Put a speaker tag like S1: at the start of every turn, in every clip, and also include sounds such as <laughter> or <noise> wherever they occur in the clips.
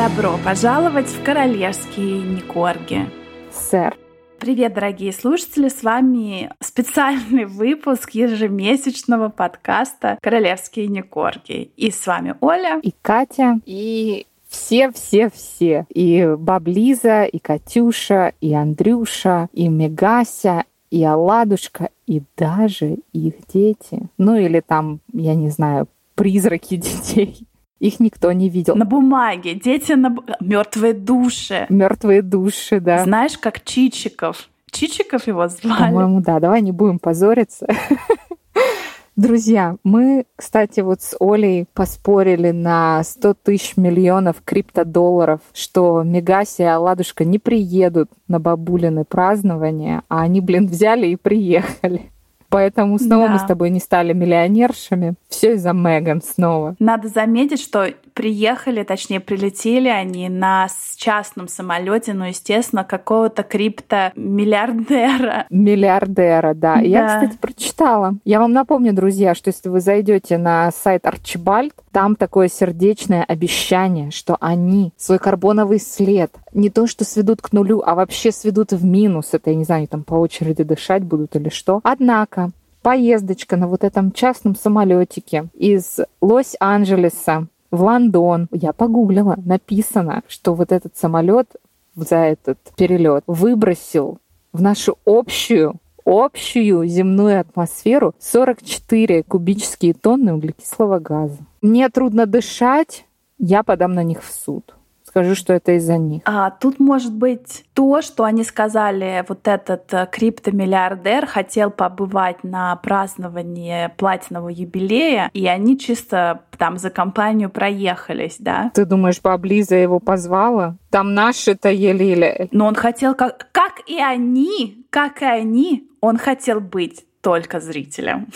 S1: Добро пожаловать в королевские Никорги.
S2: Сэр.
S1: Привет, дорогие слушатели! С вами специальный выпуск ежемесячного подкаста «Королевские Никорги». И с вами Оля.
S2: И Катя. И все-все-все. И Баблиза, и Катюша, и Андрюша, и Мегася, и Оладушка, и даже их дети. Ну или там, я не знаю, призраки <laughs> детей. Их никто не видел.
S1: На бумаге. Дети на мертвые души.
S2: Мертвые души, да.
S1: Знаешь, как Чичиков. Чичиков его звали.
S2: По-моему, да. Давай не будем позориться. <laughs> Друзья, мы, кстати, вот с Олей поспорили на 100 тысяч миллионов криптодолларов, что Мегаси и Аладушка не приедут на бабулины празднования, а они, блин, взяли и приехали. Поэтому снова да. мы с тобой не стали миллионершами. Все из-за Меган снова.
S1: Надо заметить, что приехали, точнее, прилетели они на частном самолете, ну, естественно, какого-то крипто-миллиардера.
S2: Миллиардера, да. да. Я, кстати, прочитала. Я вам напомню, друзья, что если вы зайдете на сайт Арчибальд, там такое сердечное обещание, что они свой карбоновый след не то что сведут к нулю, а вообще сведут в минус. Это, я не знаю, там по очереди дышать будут или что. Однако, поездочка на вот этом частном самолетике из Лос-Анджелеса в Лондон. Я погуглила, написано, что вот этот самолет за этот перелет выбросил в нашу общую общую земную атмосферу 44 кубические тонны углекислого газа. Мне трудно дышать, я подам на них в суд скажу, что это из-за них.
S1: А тут может быть то, что они сказали, вот этот э, криптомиллиардер хотел побывать на праздновании платинового юбилея, и они чисто там за компанию проехались, да?
S2: Ты думаешь, Баблиза его позвала? Там наши-то еле.
S1: Но он хотел, как, как и они, как и они, он хотел быть только зрителем.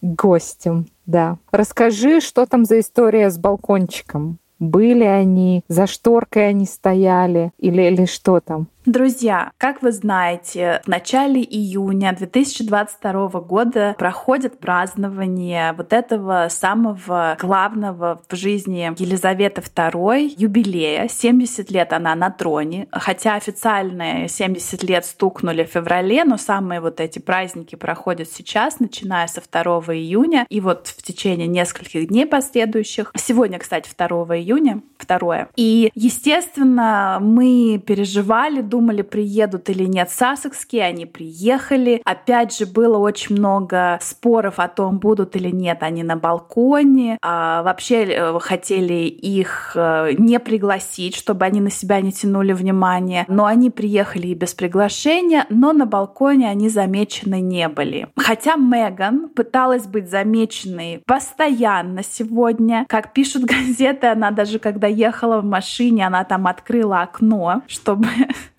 S2: Гостем, да. Расскажи, что там за история с балкончиком? Были они, за шторкой они стояли или, или что там?
S1: Друзья, как вы знаете, в начале июня 2022 года проходит празднование вот этого самого главного в жизни Елизаветы II юбилея. 70 лет она на троне, хотя официальные 70 лет стукнули в феврале, но самые вот эти праздники проходят сейчас, начиная со 2 июня и вот в течение нескольких дней последующих. Сегодня, кстати, 2 июня, второе. И, естественно, мы переживали, думали, приедут или нет сассекские, они приехали. Опять же, было очень много споров о том, будут или нет они на балконе. А вообще э, хотели их э, не пригласить, чтобы они на себя не тянули внимание. Но они приехали и без приглашения, но на балконе они замечены не были. Хотя Меган пыталась быть замеченной постоянно сегодня. Как пишут <laughs> газеты, она даже когда ехала в машине, она там открыла окно, чтобы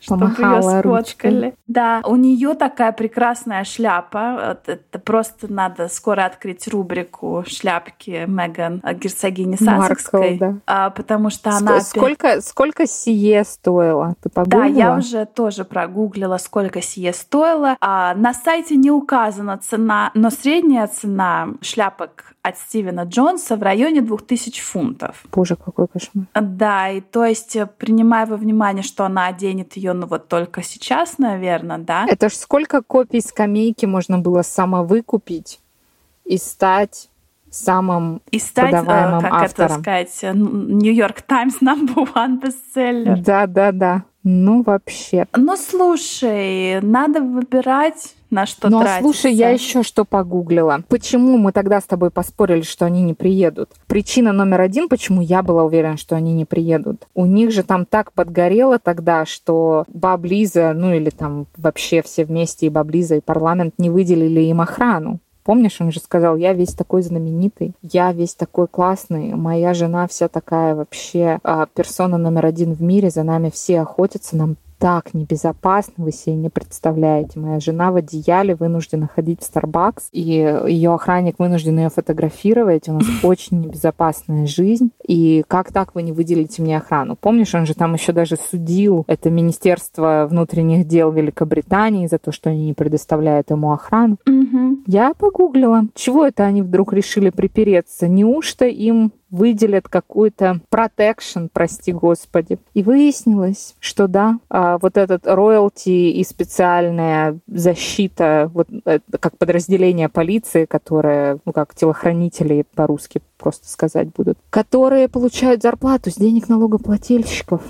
S1: чтобы ее сфоткали. Ручкой. Да, у нее такая прекрасная шляпа. Это просто надо скоро открыть рубрику шляпки Меган герцогини Сассекской, да. А, потому что она
S2: сколько опять... сколько сие стоило? Ты погуглила?
S1: Да, я уже тоже прогуглила, сколько сие стоило. А, на сайте не указана цена, но средняя цена шляпок от Стивена Джонса в районе 2000 фунтов.
S2: Боже, какой кошмар.
S1: Да, и то есть, принимая во внимание, что она оденет ее, ну вот только сейчас, наверное, да.
S2: Это ж сколько копий скамейки можно было самовыкупить и стать самым и стать, э, продаваемым
S1: как
S2: автором.
S1: это сказать, Нью-Йорк Таймс <laughs> number one бестселлер.
S2: Да, да, да. Ну, вообще.
S1: Ну, слушай, надо выбирать на что
S2: ну,
S1: тратиться.
S2: а слушай, я еще что погуглила. Почему мы тогда с тобой поспорили, что они не приедут? Причина номер один, почему я была уверена, что они не приедут. У них же там так подгорело тогда, что Баблиза, ну или там вообще все вместе и Баблиза, и парламент не выделили им охрану. Помнишь, он же сказал, я весь такой знаменитый, я весь такой классный, моя жена вся такая вообще а, персона номер один в мире, за нами все охотятся, нам так небезопасно, вы себе не представляете. Моя жена в одеяле вынуждена ходить в Starbucks, и ее охранник вынужден ее фотографировать. У нас <laughs> очень небезопасная жизнь. И как так вы не выделите мне охрану? Помнишь, он же там еще даже судил это Министерство внутренних дел Великобритании за то, что они не предоставляют ему охрану.
S1: Угу.
S2: Я погуглила, чего это они вдруг решили припереться. Неужто им выделят какую-то протекшн, прости господи. И выяснилось, что да, а, вот этот роялти и специальная защита, вот как подразделение полиции, которое, ну как телохранители по-русски просто сказать будут, которые получают зарплату с денег налогоплательщиков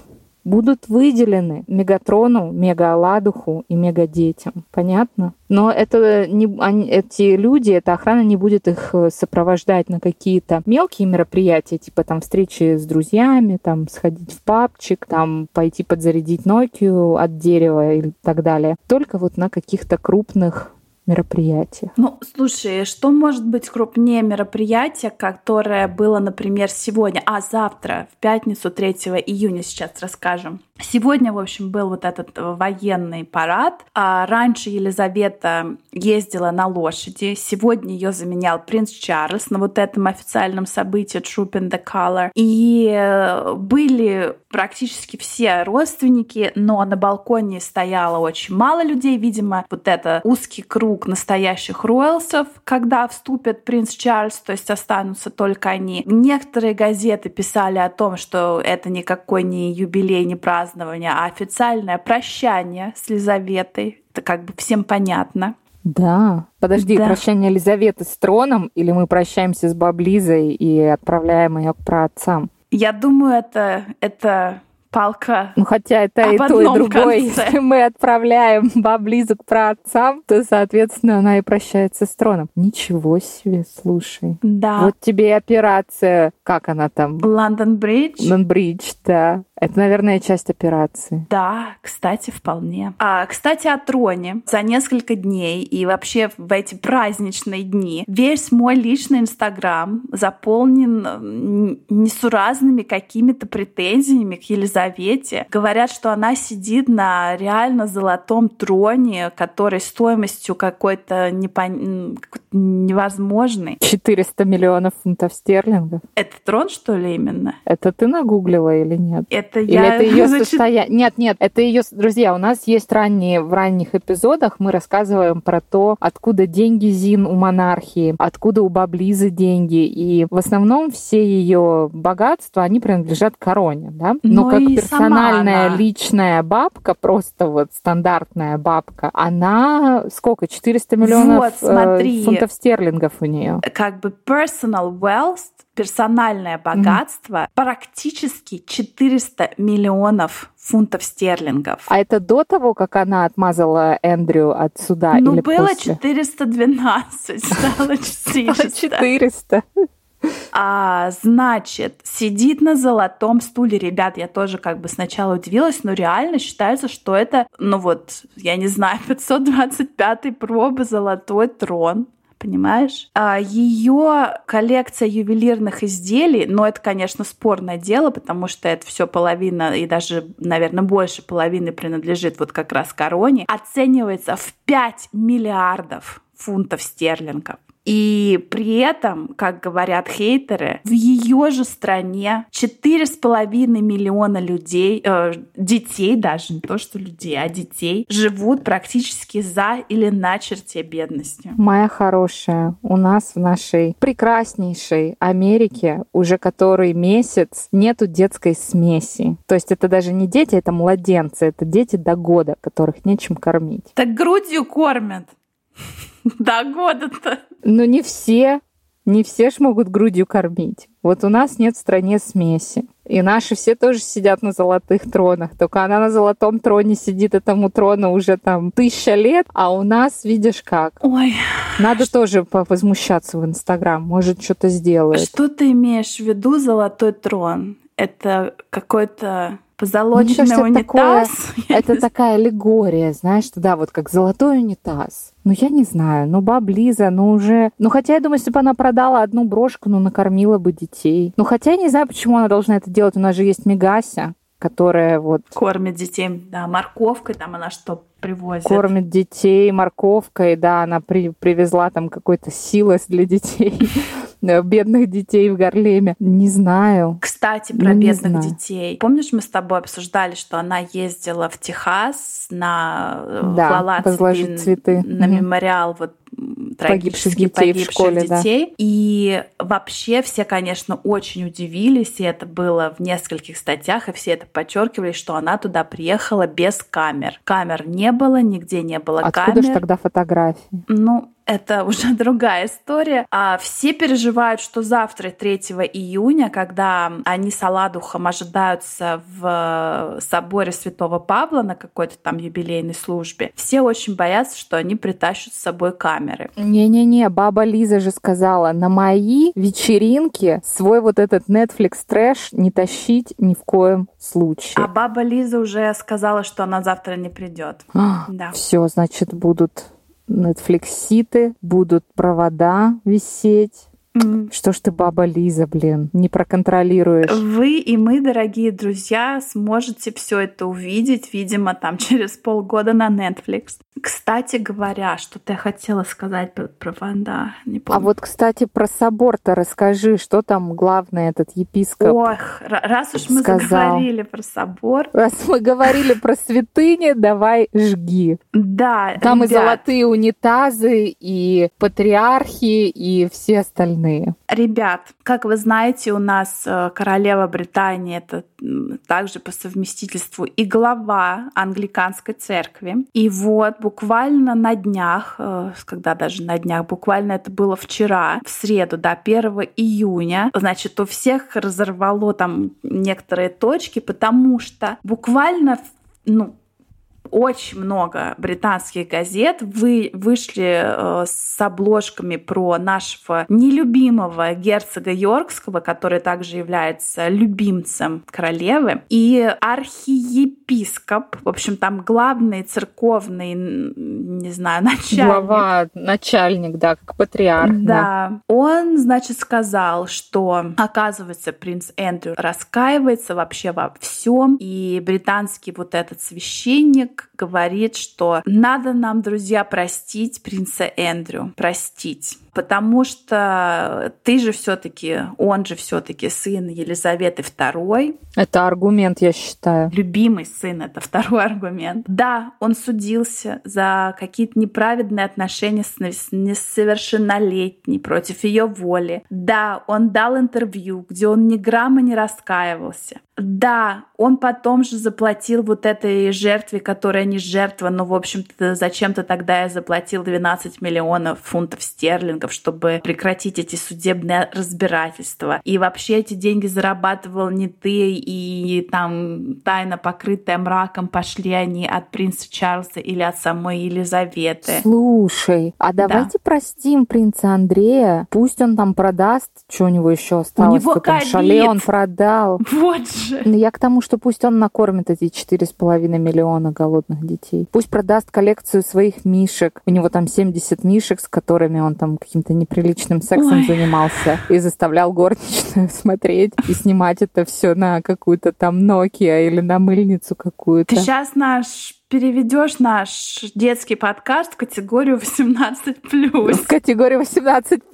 S2: будут выделены Мегатрону, Мегаладуху и Мегадетям. Понятно? Но это не, они, эти люди, эта охрана не будет их э, сопровождать на какие-то мелкие мероприятия, типа там встречи с друзьями, там сходить в папчик, там пойти подзарядить Nokia от дерева и так далее. Только вот на каких-то крупных мероприятие.
S1: Ну, слушай, что может быть крупнее мероприятия, которое было, например, сегодня, а завтра, в пятницу 3 июня, сейчас расскажем. Сегодня, в общем, был вот этот военный парад. А раньше Елизавета ездила на лошади. Сегодня ее заменял принц Чарльз на вот этом официальном событии Troop in the Color. И э, были практически все родственники, но на балконе стояло очень мало людей. Видимо, вот это узкий круг настоящих роялсов, когда вступит принц Чарльз, то есть останутся только они. Некоторые газеты писали о том, что это никакой не юбилей, не праздник, празднование, а официальное прощание с Лизаветой. Это как бы всем понятно.
S2: Да. Подожди, да. прощание Елизаветы с троном или мы прощаемся с Баблизой и отправляем ее к праотцам?
S1: Я думаю, это, это палка.
S2: Ну, хотя это и то, и другое. Если мы отправляем баблизу к праотцам, то, соответственно, она и прощается с троном. Ничего себе, слушай.
S1: Да.
S2: Вот тебе и операция, как она там?
S1: Лондон Бридж.
S2: Лондон Бридж, да. Это, наверное, часть операции.
S1: Да, кстати, вполне. А, кстати, о троне. За несколько дней и вообще в эти праздничные дни весь мой личный Инстаграм заполнен несуразными какими-то претензиями к Елизавете. Говорят, что она сидит на реально золотом троне, который стоимостью какой-то непон... невозможной.
S2: 400 миллионов фунтов стерлингов.
S1: Это трон, что ли, именно?
S2: Это ты нагуглила или нет?
S1: Это это
S2: Или
S1: я...
S2: это ее <laughs> состояние? Нет, нет, это ее... Друзья, у нас есть ранние, в ранних эпизодах мы рассказываем про то, откуда деньги Зин у монархии, откуда у Баблизы деньги. И в основном все ее богатства, они принадлежат короне, да? Но, Но как персональная она. личная бабка, просто вот стандартная бабка, она сколько? 400 миллионов вот, э, смотри, фунтов стерлингов у нее.
S1: Как бы personal wealth персональное богатство mm-hmm. практически 400 миллионов фунтов стерлингов.
S2: А это до того, как она отмазала Эндрю от суда
S1: ну,
S2: или
S1: было
S2: после?
S1: 412, стало <laughs> 400.
S2: 400.
S1: А, значит, сидит на золотом стуле. Ребят, я тоже как бы сначала удивилась, но реально считается, что это, ну вот, я не знаю, 525-й пробы золотой трон понимаешь? А ее коллекция ювелирных изделий, но это, конечно, спорное дело, потому что это все половина и даже, наверное, больше половины принадлежит вот как раз короне, оценивается в 5 миллиардов фунтов стерлингов. И при этом, как говорят хейтеры, в ее же стране 4,5 миллиона людей, э, детей даже, не то что людей, а детей, живут практически за или на черте бедности.
S2: Моя хорошая, у нас в нашей прекраснейшей Америке уже который месяц нету детской смеси. То есть это даже не дети, это младенцы, это дети до года, которых нечем кормить.
S1: Так грудью кормят. <laughs> До года-то.
S2: Но не все, не все ж могут грудью кормить. Вот у нас нет в стране смеси. И наши все тоже сидят на золотых тронах. Только она на золотом троне сидит, этому трону уже там тысяча лет, а у нас, видишь как.
S1: Ой.
S2: Надо что... тоже возмущаться в Инстаграм. Может, что-то сделает.
S1: Что ты имеешь в виду золотой трон? Это какой-то позолоченный кажется, унитаз. <laughs>
S2: Такое, это такая аллегория, знаешь, что да, вот как золотой унитаз. Ну, я не знаю, ну, баблиза, ну, уже... Ну, хотя, я думаю, если бы она продала одну брошку, ну, накормила бы детей. Ну, хотя я не знаю, почему она должна это делать. У нас же есть Мегася, которая вот...
S1: Кормит детей, да, морковкой, там она что привозит.
S2: Кормит детей морковкой, да, она при, привезла там какой-то силос для детей, бедных детей в Гарлеме. Не знаю.
S1: Кстати, про ну, бедных детей. Помнишь, мы с тобой обсуждали, что она ездила в Техас на
S2: э, да,
S1: цветы,
S2: цветы.
S1: на мемориал вот погибших детей, погибших в школе, детей. Да. И вообще все, конечно, очень удивились, и это было в нескольких статьях, и все это подчеркивали, что она туда приехала без камер. Камер не было, нигде не было
S2: Откуда
S1: камер.
S2: Откуда же тогда фотографии?
S1: Ну, это <laughs> уже другая история. А все переживают, что завтра, 3 июня, когда они с Аладухом ожидаются в соборе Святого Павла на какой-то там юбилейной службе, все очень боятся, что они притащат с собой камеры.
S2: Не-не-не, баба Лиза же сказала, на мои вечеринки свой вот этот Netflix трэш не тащить ни в коем случае.
S1: А баба Лиза уже сказала, что она завтра не придет.
S2: да. Все, значит, будут Netflixиты, будут провода висеть. Mm. Что ж ты, баба Лиза, блин, не проконтролируешь?
S1: Вы и мы, дорогие друзья, сможете все это увидеть, видимо, там <laughs> через полгода на Netflix. Кстати говоря, что ты хотела сказать про, про Ванда?
S2: Не помню. А вот, кстати, про собор-то расскажи, что там главный этот епископ
S1: Ох, раз уж мы сказал. заговорили про собор.
S2: Раз мы говорили про святыни, давай жги.
S1: Да,
S2: Там ребят. и золотые унитазы, и патриархи, и все остальные.
S1: Ребят, как вы знаете, у нас э, королева Британии это также по совместительству и глава англиканской церкви. И вот буквально на днях, э, когда даже на днях, буквально это было вчера, в среду, да, 1 июня, значит, у всех разорвало там некоторые точки, потому что буквально ну, очень много британских газет вы, вышли э, с обложками про нашего нелюбимого герцога Йоркского, который также является любимцем королевы, и архиепископ, в общем, там главный церковный, не знаю, <laughs> начальник.
S2: Глава, начальник, да, как патриарх.
S1: Да. да. Он, значит, сказал, что, оказывается, принц Эндрю раскаивается вообще во всем, и британский вот этот священник Thank говорит, что надо нам, друзья, простить принца Эндрю, простить потому что ты же все-таки, он же все-таки сын Елизаветы II.
S2: Это аргумент, я считаю.
S1: Любимый сын это второй аргумент. Да, он судился за какие-то неправедные отношения с несовершеннолетней против ее воли. Да, он дал интервью, где он ни грамма не раскаивался. Да, он потом же заплатил вот этой жертве, которая не жертва, но, в общем-то, зачем-то тогда я заплатил 12 миллионов фунтов стерлингов чтобы прекратить эти судебные разбирательства. И вообще эти деньги зарабатывал не ты, и там тайно покрытая мраком пошли они от принца Чарльза или от самой Елизаветы.
S2: Слушай, а давайте да. простим принца Андрея. Пусть он там продаст, что у него еще осталось.
S1: У него
S2: там шале он продал.
S1: Вот же.
S2: Но я к тому, что пусть он накормит эти четыре с половиной миллиона голодных детей. Пусть продаст коллекцию своих мишек. У него там 70 мишек, с которыми он там каким-то неприличным сексом Ой. занимался и заставлял горничную <laughs> смотреть и снимать это все на какую-то там Nokia или на мыльницу какую-то.
S1: Ты сейчас наш переведешь наш детский подкаст в категорию 18
S2: В категорию 18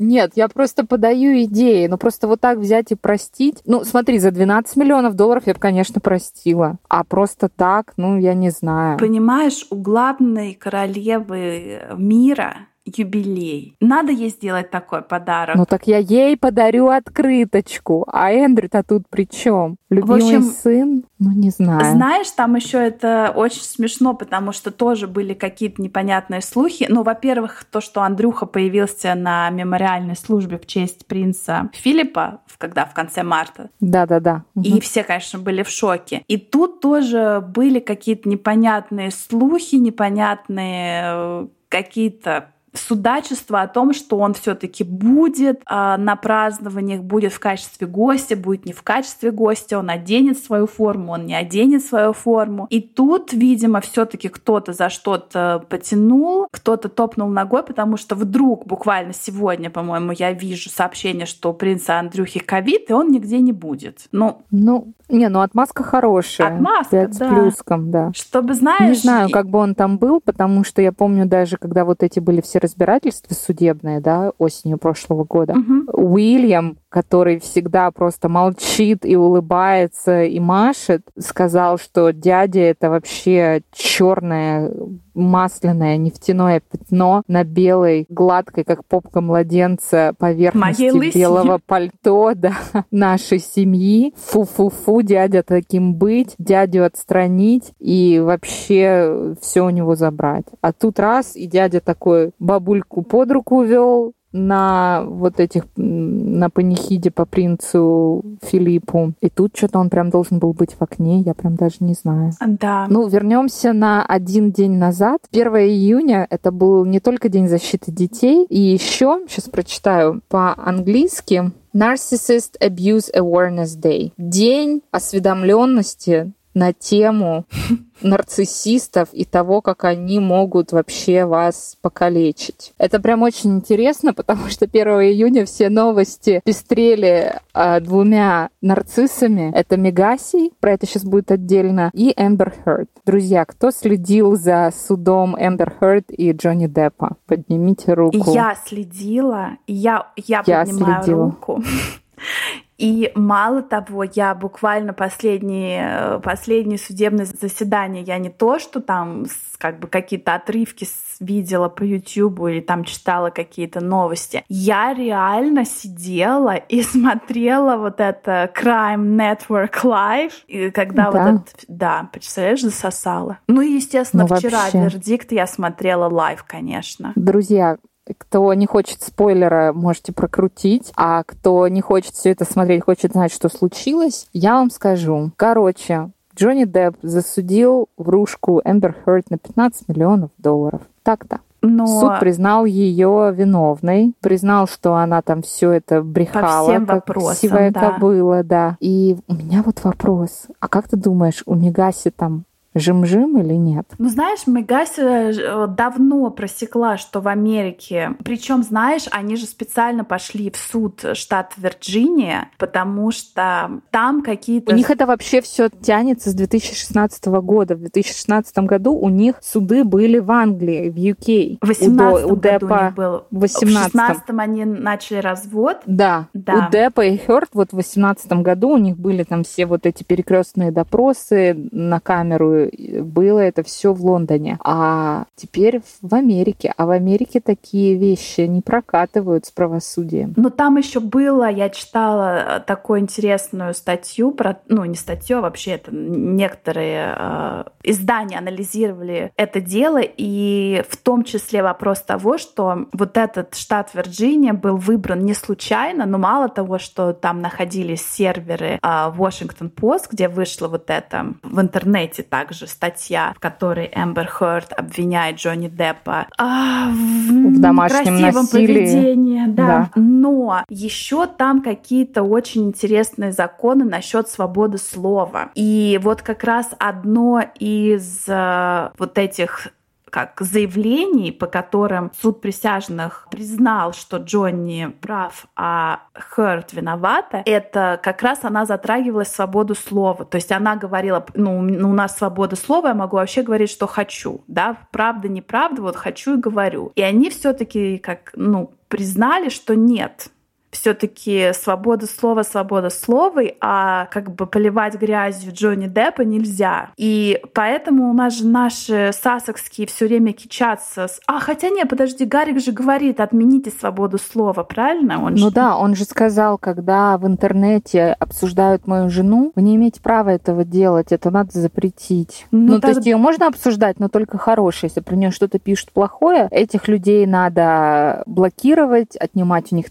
S2: Нет, я просто подаю идеи. Ну просто вот так взять и простить. Ну смотри, за 12 миллионов долларов я бы, конечно, простила. А просто так, ну я не знаю.
S1: Понимаешь, у главной королевы мира юбилей. Надо ей сделать такой подарок.
S2: Ну так я ей подарю открыточку. А Эндрю-то тут при чем? Любимый общем, сын? Ну, не знаю.
S1: Знаешь, там еще это очень смешно, потому что тоже были какие-то непонятные слухи. Ну, во-первых, то, что Андрюха появился на мемориальной службе в честь принца Филиппа, когда в конце марта.
S2: Да-да-да.
S1: Угу. И все, конечно, были в шоке. И тут тоже были какие-то непонятные слухи, непонятные э, какие-то судачество о том, что он все-таки будет э, на празднованиях, будет в качестве гостя, будет не в качестве гостя, он оденет свою форму, он не оденет свою форму. И тут, видимо, все-таки кто-то за что-то потянул, кто-то топнул ногой, потому что вдруг буквально сегодня, по-моему, я вижу сообщение, что у принца Андрюхи ковид, и он нигде не будет.
S2: Ну, ну не, ну отмазка хорошая.
S1: Отмазка,
S2: да. с плюском, да.
S1: Чтобы, знаешь...
S2: Не знаю, как бы он там был, потому что я помню даже, когда вот эти были все разбирательства судебные, да, осенью прошлого года.
S1: Мгм.
S2: Уильям, который всегда просто молчит и улыбается и машет, сказал, что дядя это вообще черное масляное нефтяное пятно на белой, гладкой, как попка младенца, поверхности белого пальто <laughs> да, нашей семьи. Фу-фу-фу, дядя таким быть, дядю отстранить и вообще все у него забрать. А тут раз, и дядя такой бабульку под руку вел, на вот этих, на панихиде по принцу Филиппу. И тут что-то он прям должен был быть в окне, я прям даже не знаю.
S1: Да.
S2: Ну, вернемся на один день назад. 1 июня это был не только День защиты детей, и еще, сейчас прочитаю по-английски, Narcissist Abuse Awareness Day. День осведомленности на тему нарциссистов и того, как они могут вообще вас покалечить. Это прям очень интересно, потому что 1 июня все новости пестрели а, двумя нарциссами. Это Мегаси, про это сейчас будет отдельно, и Эмбер Хёрд. Друзья, кто следил за судом Эмбер Хёрд и Джонни Деппа? Поднимите руку.
S1: Я следила, я, я,
S2: Я
S1: поднимаю
S2: следила.
S1: руку. И мало того, я буквально последние, последние судебные заседания, я не то, что там как бы какие-то отрывки видела по YouTube или там читала какие-то новости. Я реально сидела и <laughs> смотрела вот это Crime Network Live, и когда
S2: Да.
S1: вот это, да, представляешь, засосала. Ну и, естественно,
S2: Ну,
S1: вчера
S2: вообще.
S1: вердикт я смотрела live, конечно.
S2: Друзья, кто не хочет спойлера, можете прокрутить. А кто не хочет все это смотреть, хочет знать, что случилось, я вам скажу. Короче, Джонни Депп засудил врушку Эмбер Хёрд на 15 миллионов долларов. Так-то.
S1: Но
S2: Суд признал ее виновной, признал, что она там все это брехала,
S1: всем
S2: как
S1: вопросам,
S2: сивая
S1: да.
S2: кобыла, да. И у меня вот вопрос: а как ты думаешь, у Мегаси там жим-жим или нет?
S1: Ну, знаешь, Мегаси э, давно просекла, что в Америке, причем, знаешь, они же специально пошли в суд штат Вирджиния, потому что там какие-то...
S2: У них это вообще все тянется с 2016 года. В 2016 году у них суды были в Англии, в UK.
S1: в 18
S2: у, у
S1: году у
S2: Деппа
S1: них был.
S2: в
S1: В
S2: 18
S1: 16 они начали развод.
S2: Да.
S1: Да.
S2: У Деппа и Хёрд вот в 18 году у них были там все вот эти перекрестные допросы на камеру. Было это все в Лондоне. А теперь в Америке. А в Америке такие вещи не прокатывают с правосудием.
S1: Но там еще было, я читала э, такую интересную статью про, ну не статью, а вообще это некоторые э, издания анализировали это дело, и в том числе вопрос того, что вот этот штат Вирджиния был выбран не случайно, но мало того, что там находились серверы э, Washington Post, где вышла вот это в интернете также статья, в которой Эмбер Хёрд обвиняет Джонни Деппа а, в,
S2: В домашнем
S1: некрасивом
S2: насилии.
S1: поведении, да.
S2: Да.
S1: Но еще там какие-то очень интересные законы насчет свободы слова. И вот как раз одно из э, вот этих как заявлений, по которым суд присяжных признал, что Джонни прав, а Хёрд виновата, это как раз она затрагивала свободу слова. То есть она говорила, ну, у м- у нас свобода слова, я могу вообще говорить, что хочу, да, правда, неправда, вот хочу и говорю. И они все-таки как, ну, признали, что нет, все-таки свобода слова, свобода слова, а как бы поливать грязью Джонни Деппа нельзя. И поэтому у нас же наши сасокские все время кичатся. с- А, хотя нет, подожди, Гарик же говорит, отмените свободу слова, правильно? Он
S2: Ну
S1: же-
S2: да, он же сказал, когда в интернете обсуждают мою жену, вы не имеете права этого делать, это надо запретить.
S1: Ну,
S2: Ну, то
S1: так-
S2: есть ее можно обсуждать, но только хорошее. Если про нее что-то пишут плохое, этих людей надо блокировать, отнимать у них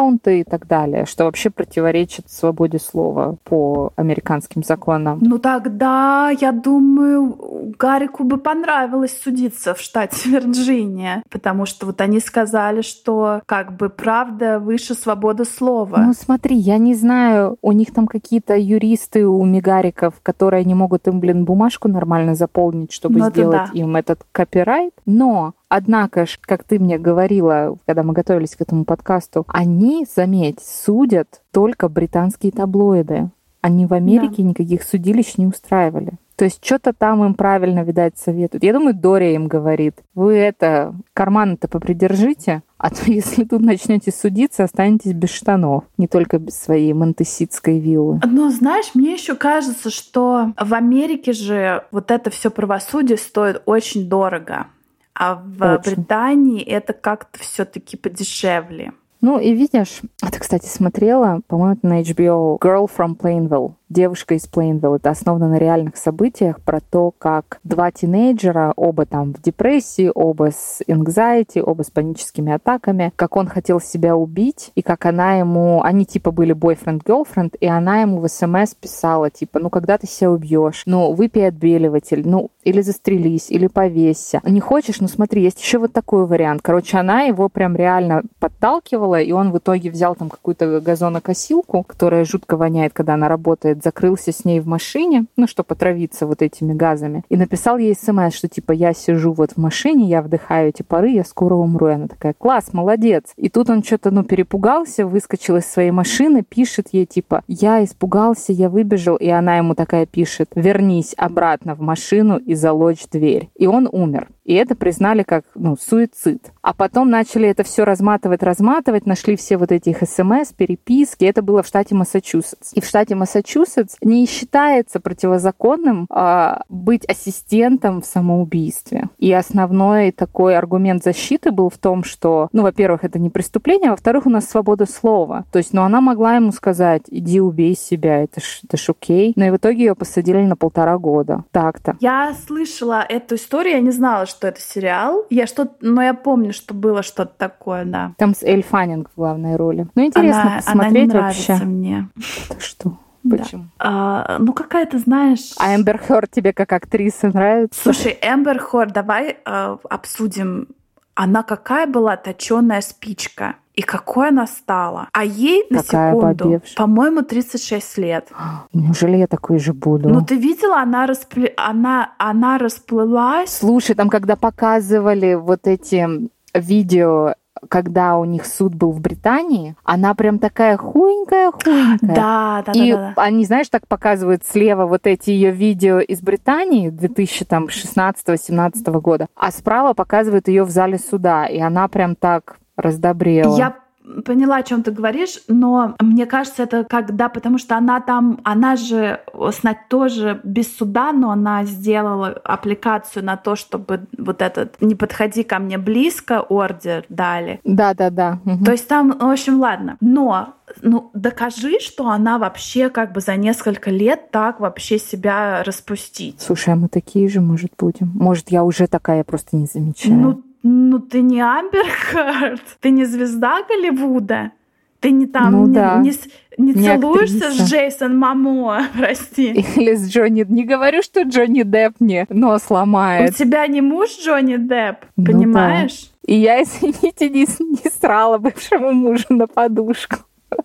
S2: твиттер-аккаунты и так далее, что вообще противоречит свободе слова по американским законам.
S1: Ну тогда, я думаю, Гарику бы понравилось судиться в штате <laughs> Вирджиния, потому что вот они сказали, что как бы правда выше свободы слова.
S2: Ну смотри, я не знаю, у них там какие-то юристы у мигариков, которые не могут им, блин, бумажку нормально заполнить, чтобы
S1: Ну, это
S2: сделать
S1: да.
S2: им этот копирайт. Но Однако ж, как ты мне говорила, когда мы готовились к этому подкасту, они, заметь, судят только британские таблоиды. Они в Америке никаких судилищ не устраивали. То есть что-то там им правильно, видать, советуют. Я думаю, Дория им говорит, вы это, карманы-то попридержите, а то <laughs> если тут начнете судиться, останетесь без штанов, не только без своей монтеситской виллы.
S1: Ну, знаешь, мне еще кажется, что в Америке же вот это все правосудие стоит очень дорого. А в очень. Британии это как-то все-таки подешевле.
S2: Ну и видишь, а ты, кстати, смотрела, по-моему, на HBO Girl from Plainville. Девушка из Плейнвилл. Это основано на реальных событиях про то, как два тинейджера, оба там в депрессии, оба с anxiety, оба с паническими атаками, как он хотел себя убить, и как она ему... Они типа были boyfriend-girlfriend, и она ему в смс писала, типа, ну когда ты себя убьешь? Ну, выпей отбеливатель, ну, или застрелись, или повесься. Не хочешь? Ну смотри, есть еще вот такой вариант. Короче, она его прям реально подталкивала, и он в итоге взял там какую-то газонокосилку, которая жутко воняет, когда она работает закрылся с ней в машине, ну, чтобы потравиться вот этими газами, и написал ей смс, что типа я сижу вот в машине, я вдыхаю эти пары, я скоро умру. И она такая, класс, молодец. И тут он что-то, ну, перепугался, выскочил из своей машины, пишет ей типа, я испугался, я выбежал, и она ему такая пишет, вернись обратно в машину и залочь дверь. И он умер. И это признали как ну, суицид. А потом начали это все разматывать, разматывать, нашли все вот этих смс, переписки. Это было в штате Массачусетс. И в штате Массачусетс не считается противозаконным а, быть ассистентом в самоубийстве. И основной такой аргумент защиты был в том, что, ну, во-первых, это не преступление, а во-вторых, у нас свобода слова. То есть, ну, она могла ему сказать, иди убей себя, это ж, это ж окей. Но и в итоге ее посадили на полтора года. Так-то.
S1: Я слышала эту историю, я не знала, что это сериал. Я что но я помню, что было что-то такое, да.
S2: Там с Эль Фаннинг в главной роли. Ну, интересно она, посмотреть она не нравится
S1: вообще. мне. <laughs>
S2: Что? Почему?
S1: Да. А, ну, какая-то, знаешь...
S2: А Эмбер Хёрд тебе как актриса нравится?
S1: Слушай, Эмбер Хёрд, давай э, обсудим. Она какая была точеная спичка и какой она стала. А ей на Такая секунду, по-моему, 36 лет.
S2: Неужели я такой же буду?
S1: Ну ты видела, она, распле... она, она расплылась.
S2: Слушай, там когда показывали вот эти видео когда у них суд был в Британии, она прям такая хуенькая-хуенькая.
S1: Да, да,
S2: И
S1: да,
S2: да. они, знаешь, так показывают слева вот эти ее видео из Британии 2016-17 года, а справа показывают ее в зале суда, и она прям так раздобрела.
S1: Я поняла, о чем ты говоришь, но мне кажется, это когда, потому что она там, она же знать тоже без суда, но она сделала аппликацию на то, чтобы вот этот «не подходи ко мне близко» ордер дали.
S2: Да, да, да.
S1: Угу. То есть там, в общем, ладно. Но ну, докажи, что она вообще как бы за несколько лет так вообще себя распустить.
S2: Слушай, а мы такие же, может, будем? Может, я уже такая, просто не замечаю.
S1: Ну, ну ты не Амбер Харт, ты не звезда Голливуда, ты не там, ну, не, да. не, не, не целуешься актриса. с Джейсон Мамо, <laughs> прости.
S2: Или с Джонни. Не говорю, что Джонни Депп мне нос ломает.
S1: У тебя не муж Джонни Депп, ну, понимаешь?
S2: Да. И я, извините, не, не срала бывшему мужу на подушку. <laughs>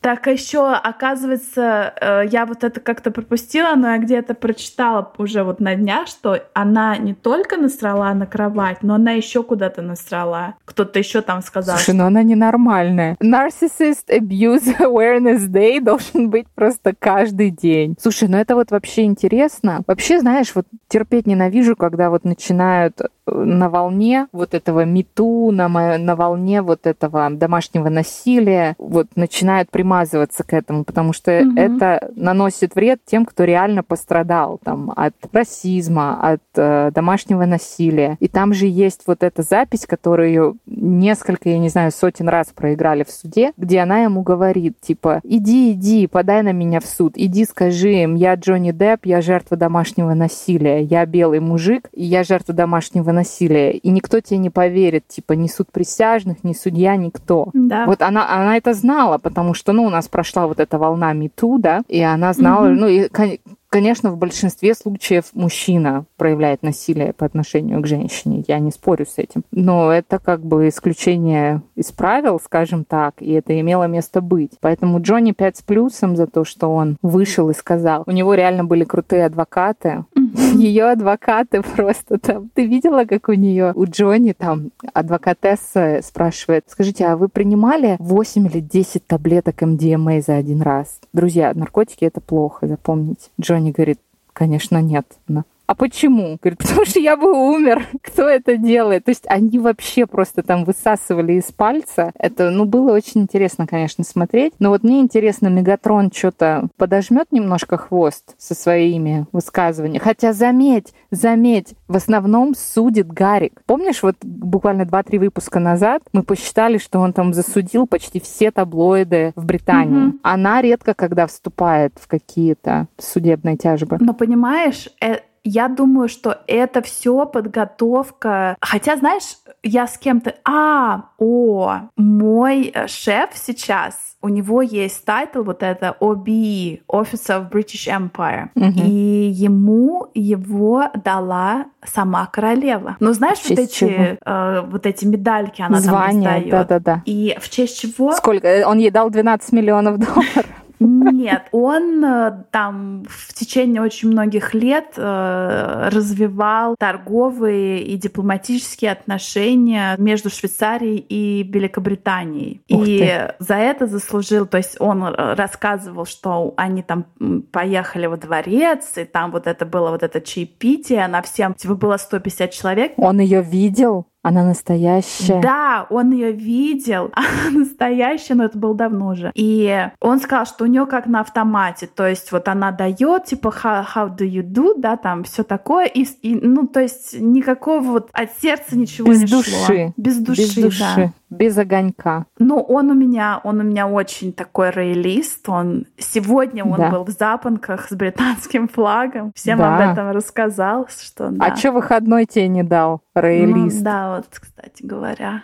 S1: Так, а еще, оказывается, э, я вот это как-то пропустила, но я где-то прочитала уже вот на днях, что она не только насрала на кровать, но она еще куда-то насрала. Кто-то еще там сказал.
S2: Слушай, ну она ненормальная. Narcissist Abuse Awareness Day <laughs> должен быть просто каждый день. Слушай, ну это вот вообще интересно. Вообще, знаешь, вот терпеть ненавижу, когда вот начинают на волне вот этого мету, на, на волне вот этого домашнего насилия, вот начинают примазываться к этому, потому что угу. это наносит вред тем, кто реально пострадал там, от расизма, от э, домашнего насилия. И там же есть вот эта запись, которую несколько, я не знаю, сотен раз проиграли в суде, где она ему говорит, типа, иди, иди, подай на меня в суд, иди скажи им, я Джонни Депп, я жертва домашнего насилия, я белый мужик, и я жертва домашнего насилия, и никто тебе не поверит, типа, ни суд присяжных, ни судья, никто.
S1: Да.
S2: Вот она, она это знала, потому что, ну, у нас прошла вот эта волна МИТУ, да, и она знала, mm-hmm. ну, и, Конечно, в большинстве случаев мужчина проявляет насилие по отношению к женщине, я не спорю с этим. Но это как бы исключение из правил, скажем так, и это имело место быть. Поэтому Джонни 5 с плюсом за то, что он вышел и сказал. У него реально были крутые адвокаты. Ее адвокаты просто там. Ты видела, как у нее, у Джонни там адвокатесса спрашивает, скажите, а вы принимали 8 или 10 таблеток МДМА за один раз? Друзья, наркотики это плохо, запомните. Джонни говорит, Конечно, нет. А почему? Говорит, потому что я бы умер. Кто это делает? То есть они вообще просто там высасывали из пальца. Это, ну, было очень интересно, конечно, смотреть. Но вот мне интересно, Мегатрон что-то подожмет немножко хвост со своими высказываниями. Хотя заметь, заметь, в основном судит Гарик. Помнишь, вот буквально 2-3 выпуска назад мы посчитали, что он там засудил почти все таблоиды в Британии. Угу. Она редко когда вступает в какие-то судебные тяжбы.
S1: Но понимаешь, э, я думаю, что это все подготовка. Хотя, знаешь, я с кем-то... А, о, мой э, шеф сейчас, у него есть title вот это OBE, Officer of British Empire. Угу. И ему его дала сама королева. Ну, знаешь, вот эти, э, вот эти медальки она Звание, там
S2: да, да, да.
S1: И в честь чего?
S2: Сколько? Он ей дал 12 миллионов долларов.
S1: Нет, он э, там в течение очень многих лет э, развивал торговые и дипломатические отношения между Швейцарией и Великобританией. И за это заслужил, то есть он э, рассказывал, что они там поехали во дворец, и там вот это было вот это чаепитие, она всем, типа было 150 человек.
S2: Он ее видел? Она настоящая.
S1: Да, он ее видел, <laughs> она настоящая, но это было давно уже. И он сказал, что у нее как на автомате, то есть вот она дает типа how, how do you do, да, там все такое, и, и ну то есть никакого вот от сердца ничего
S2: Без
S1: не
S2: души.
S1: шло.
S2: Без души. Без души. Да без огонька.
S1: Ну, он у меня, он у меня очень такой роялист. Он сегодня он да. был в запонках с британским флагом. Всем да. об этом рассказал, что. Да.
S2: А что выходной тебе не дал, роялист?
S1: Ну, да, вот, кстати говоря.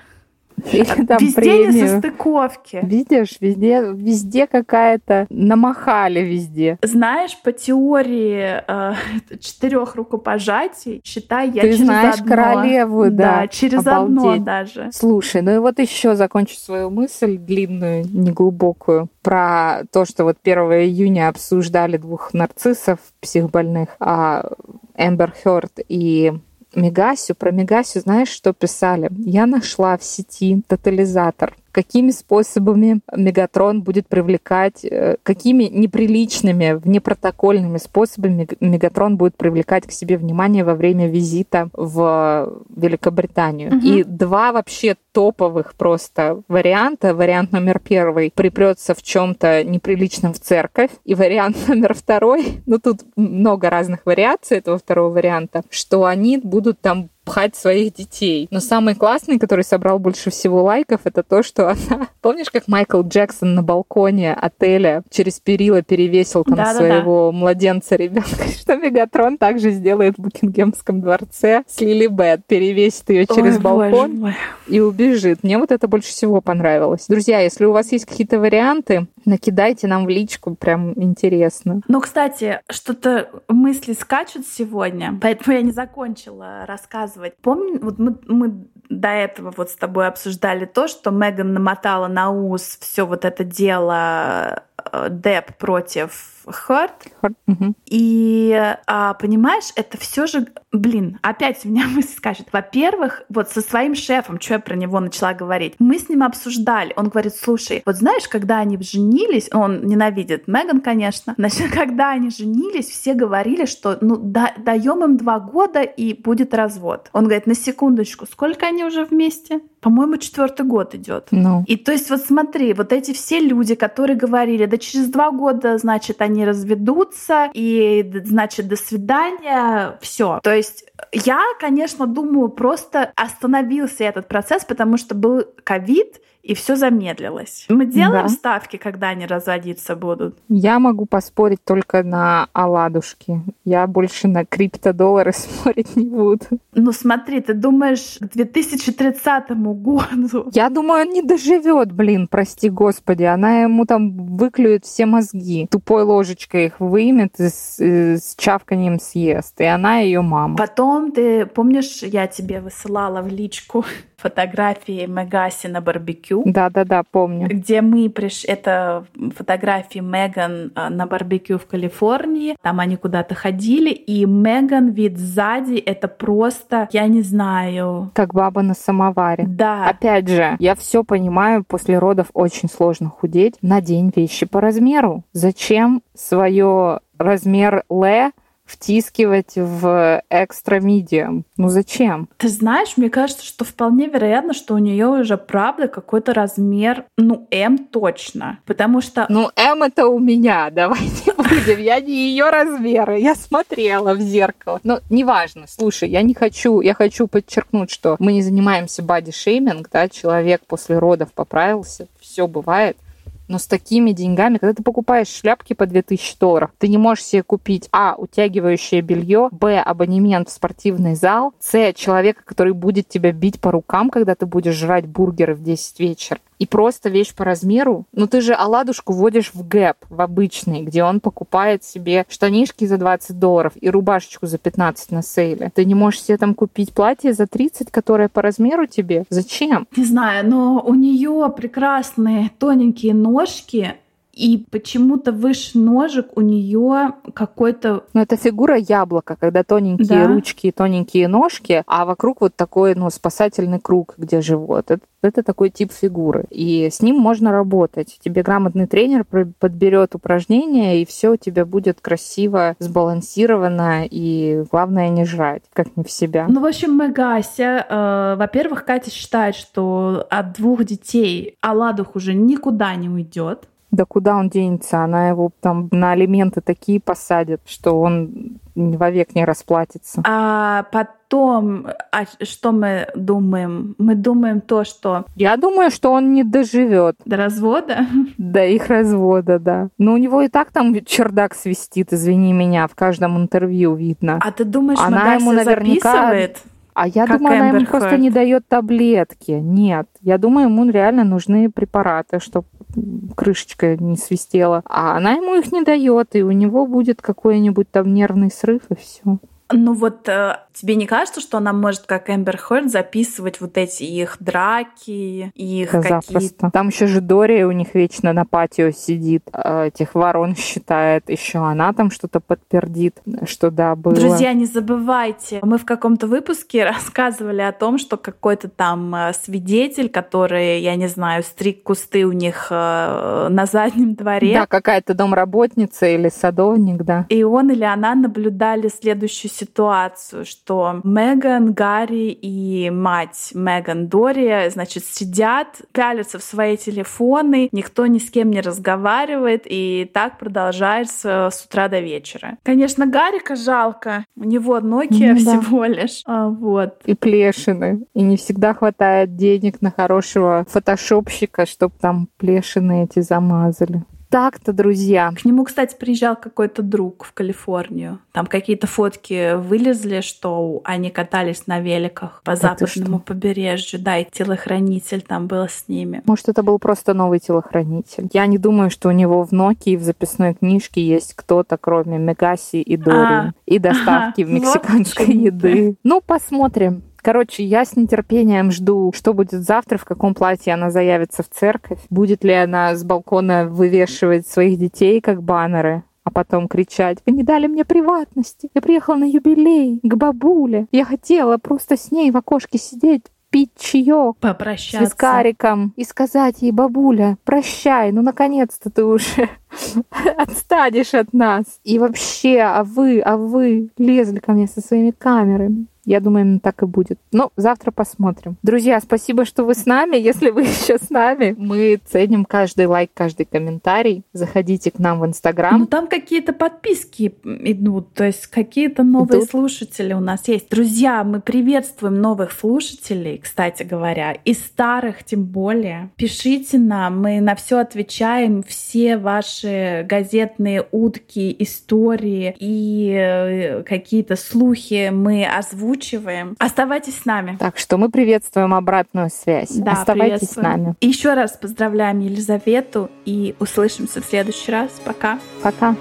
S2: Или там
S1: везде
S2: премию.
S1: несостыковки.
S2: Видишь, везде, везде какая-то намахали везде.
S1: Знаешь, по теории э, четырех рукопожатий, считай, я
S2: Ты
S1: через
S2: знаешь
S1: одно.
S2: королеву, да.
S1: Да, через
S2: Обалдеть.
S1: одно даже.
S2: Слушай, ну и вот еще закончу свою мысль длинную, неглубокую, про то, что вот 1 июня обсуждали двух нарциссов психбольных, а Эмбер Хёрд и Мегасю, про Мегасю знаешь, что писали? Я нашла в сети тотализатор какими способами Мегатрон будет привлекать, э, какими неприличными, внепротокольными способами Мегатрон будет привлекать к себе внимание во время визита в Великобританию. Угу. И два вообще топовых просто варианта. Вариант номер первый припрется в чем-то неприличном в церковь. И вариант <laughs> номер второй, ну тут много разных вариаций этого второго варианта, что они будут там пхать своих детей. Но самый классный, который собрал больше всего лайков, это то, что она... <laughs> Помнишь, как Майкл Джексон на балконе отеля через перила перевесил там да, своего да, да. младенца ребенка? <laughs> Что Мегатрон также сделает в Букингемском дворце с Лили Бет, перевесит ее через Ой, балкон и убежит. Мне вот это больше всего понравилось. Друзья, если у вас есть какие-то варианты, накидайте нам в личку, прям интересно.
S1: Ну, кстати, что-то мысли скачут сегодня, поэтому я не закончила рассказ рассказывать. Помню, вот мы, мы до этого вот с тобой обсуждали то, что Меган намотала на ус все вот это дело э, Деп против Хёрд.
S2: Угу.
S1: И а, понимаешь, это все же, блин, опять у меня <laughs> мысль скажет. Во-первых, вот со своим шефом, что я про него начала говорить, мы с ним обсуждали. Он говорит, слушай, вот знаешь, когда они женились, он ненавидит Меган, конечно, <laughs> значит, когда они женились, все говорили, что ну да, даем им два года и будет развод. Он говорит, на секундочку, сколько они уже вместе? По-моему, четвертый год идет.
S2: Ну.
S1: И то есть вот смотри, вот эти все люди, которые говорили, да через два года, значит, они разведутся, и, значит, до свидания, все. То есть я, конечно, думаю, просто остановился этот процесс, потому что был ковид, и все замедлилось. Мы делаем да. ставки, когда они разводиться будут?
S2: Я могу поспорить только на оладушки. Я больше на криптодоллары <laughs> спорить не буду.
S1: Ну смотри, ты думаешь, к 2030 году?
S2: Я думаю, он не доживет, блин, прости господи. Она ему там выклюет все мозги. Тупой ложечкой их вымет и с, и с чавканием съест. И она ее мама.
S1: Потом ты, помнишь, я тебе высылала в личку <laughs> фотографии Мегаси на барбекю.
S2: Да-да-да, помню.
S1: Где мы пришли... Это фотографии Меган а, на барбекю в Калифорнии. Там они куда-то ходили, и Меган вид сзади — это просто, я не знаю...
S2: Как баба на самоваре.
S1: Да.
S2: Опять же, я все понимаю, после родов очень сложно худеть. Надень вещи по размеру. Зачем свое размер Л втискивать в экстра медиум. Ну зачем?
S1: Ты знаешь, мне кажется, что вполне вероятно, что у нее уже правда какой-то размер, ну, М точно. Потому что...
S2: Ну, М это у меня, <laughs> давайте будем. Я не ее размеры. Я смотрела в зеркало. Но неважно. Слушай, я не хочу, я хочу подчеркнуть, что мы не занимаемся боди-шейминг, да, человек после родов поправился, все бывает. Но с такими деньгами, когда ты покупаешь шляпки по 2000 долларов, ты не можешь себе купить А. Утягивающее белье, Б. Абонемент в спортивный зал, С. Человека, который будет тебя бить по рукам, когда ты будешь жрать бургеры в 10 вечера и просто вещь по размеру. Ну ты же оладушку вводишь в гэп, в обычный, где он покупает себе штанишки за 20 долларов и рубашечку за 15 на сейле. Ты не можешь себе там купить платье за 30, которое по размеру тебе? Зачем?
S1: Не знаю, но у нее прекрасные тоненькие ножки, и почему-то выше ножек у нее какой-то...
S2: Ну, это фигура яблока, когда тоненькие да. ручки и тоненькие ножки, а вокруг вот такой, ну, спасательный круг, где живот. Это, это такой тип фигуры. И с ним можно работать. Тебе грамотный тренер подберет упражнения, и все у тебя будет красиво, сбалансировано, и главное не жрать, как не в себя.
S1: Ну, в общем, мы Гася. Э, во-первых, Катя считает, что от двух детей Аладух уже никуда не уйдет.
S2: Да куда он денется? Она его там на алименты такие посадит, что он вовек не расплатится.
S1: А потом, а что мы думаем? Мы думаем то, что...
S2: Я думаю, что он не доживет.
S1: До развода?
S2: До их развода, да. Но у него и так там чердак свистит, извини меня, в каждом интервью видно.
S1: А ты думаешь, Она ему наверняка... записывает?
S2: А я как думаю, она ему просто не дает таблетки. Нет, я думаю, ему реально нужны препараты, чтобы крышечка не свистела. А она ему их не дает, и у него будет какой-нибудь там нервный срыв, и все.
S1: Ну вот э, тебе не кажется, что она может, как Эмбер Хёрд, записывать вот эти их драки, их да, какие-то...
S2: Там еще же Дори у них вечно на патио сидит, э, этих ворон считает. Еще она там что-то подтвердит, что да, было.
S1: Друзья, не забывайте, мы в каком-то выпуске <laughs> рассказывали о том, что какой-то там э, свидетель, который, я не знаю, стриг кусты у них на заднем дворе.
S2: Да, какая-то домработница или садовник, да.
S1: И он или она наблюдали следующую ситуацию, что Меган, Гарри и мать Меган Дори, значит, сидят, пялятся в свои телефоны, никто ни с кем не разговаривает, и так продолжается с утра до вечера. Конечно, Гарика жалко, у него Nokia ну, всего да. лишь. А, вот.
S2: И плешины. И не всегда хватает денег на хорошего фотошопщика, чтобы там плешины эти замазали так-то, друзья.
S1: К нему, кстати, приезжал какой-то друг в Калифорнию. Там какие-то фотки вылезли, что они катались на великах по да западному побережью. Да, и телохранитель там был с ними.
S2: Может, это был просто новый телохранитель. Я не думаю, что у него в Nokia в записной книжке есть кто-то, кроме Мегаси и Дори. А, и доставки ага, мексиканской вот еды. Ну, посмотрим. Короче, я с нетерпением жду, что будет завтра, в каком платье она заявится в церковь. Будет ли она с балкона вывешивать своих детей как баннеры а потом кричать, вы не дали мне приватности. Я приехала на юбилей к бабуле. Я хотела просто с ней в окошке сидеть, пить чаек
S1: Попрощаться.
S2: с кариком и сказать ей, бабуля, прощай, ну наконец-то ты уже <laughs> отстанешь от нас. И вообще, а вы, а вы лезли ко мне со своими камерами. Я думаю, именно так и будет. Ну, завтра посмотрим. Друзья, спасибо, что вы с нами. Если вы <laughs> еще с нами, мы ценим каждый лайк, каждый комментарий. Заходите к нам в Инстаграм.
S1: Ну, там какие-то подписки идут, то есть какие-то новые идут. слушатели у нас есть. Друзья, мы приветствуем новых слушателей, кстати говоря, и старых тем более. Пишите нам, мы на все отвечаем. Все ваши газетные утки, истории и э, какие-то слухи мы озвучиваем озвучиваем. Оставайтесь с нами.
S2: Так что мы приветствуем обратную связь.
S1: Да,
S2: Оставайтесь с нами.
S1: Еще раз поздравляем Елизавету и услышимся в следующий раз. Пока.
S2: Пока.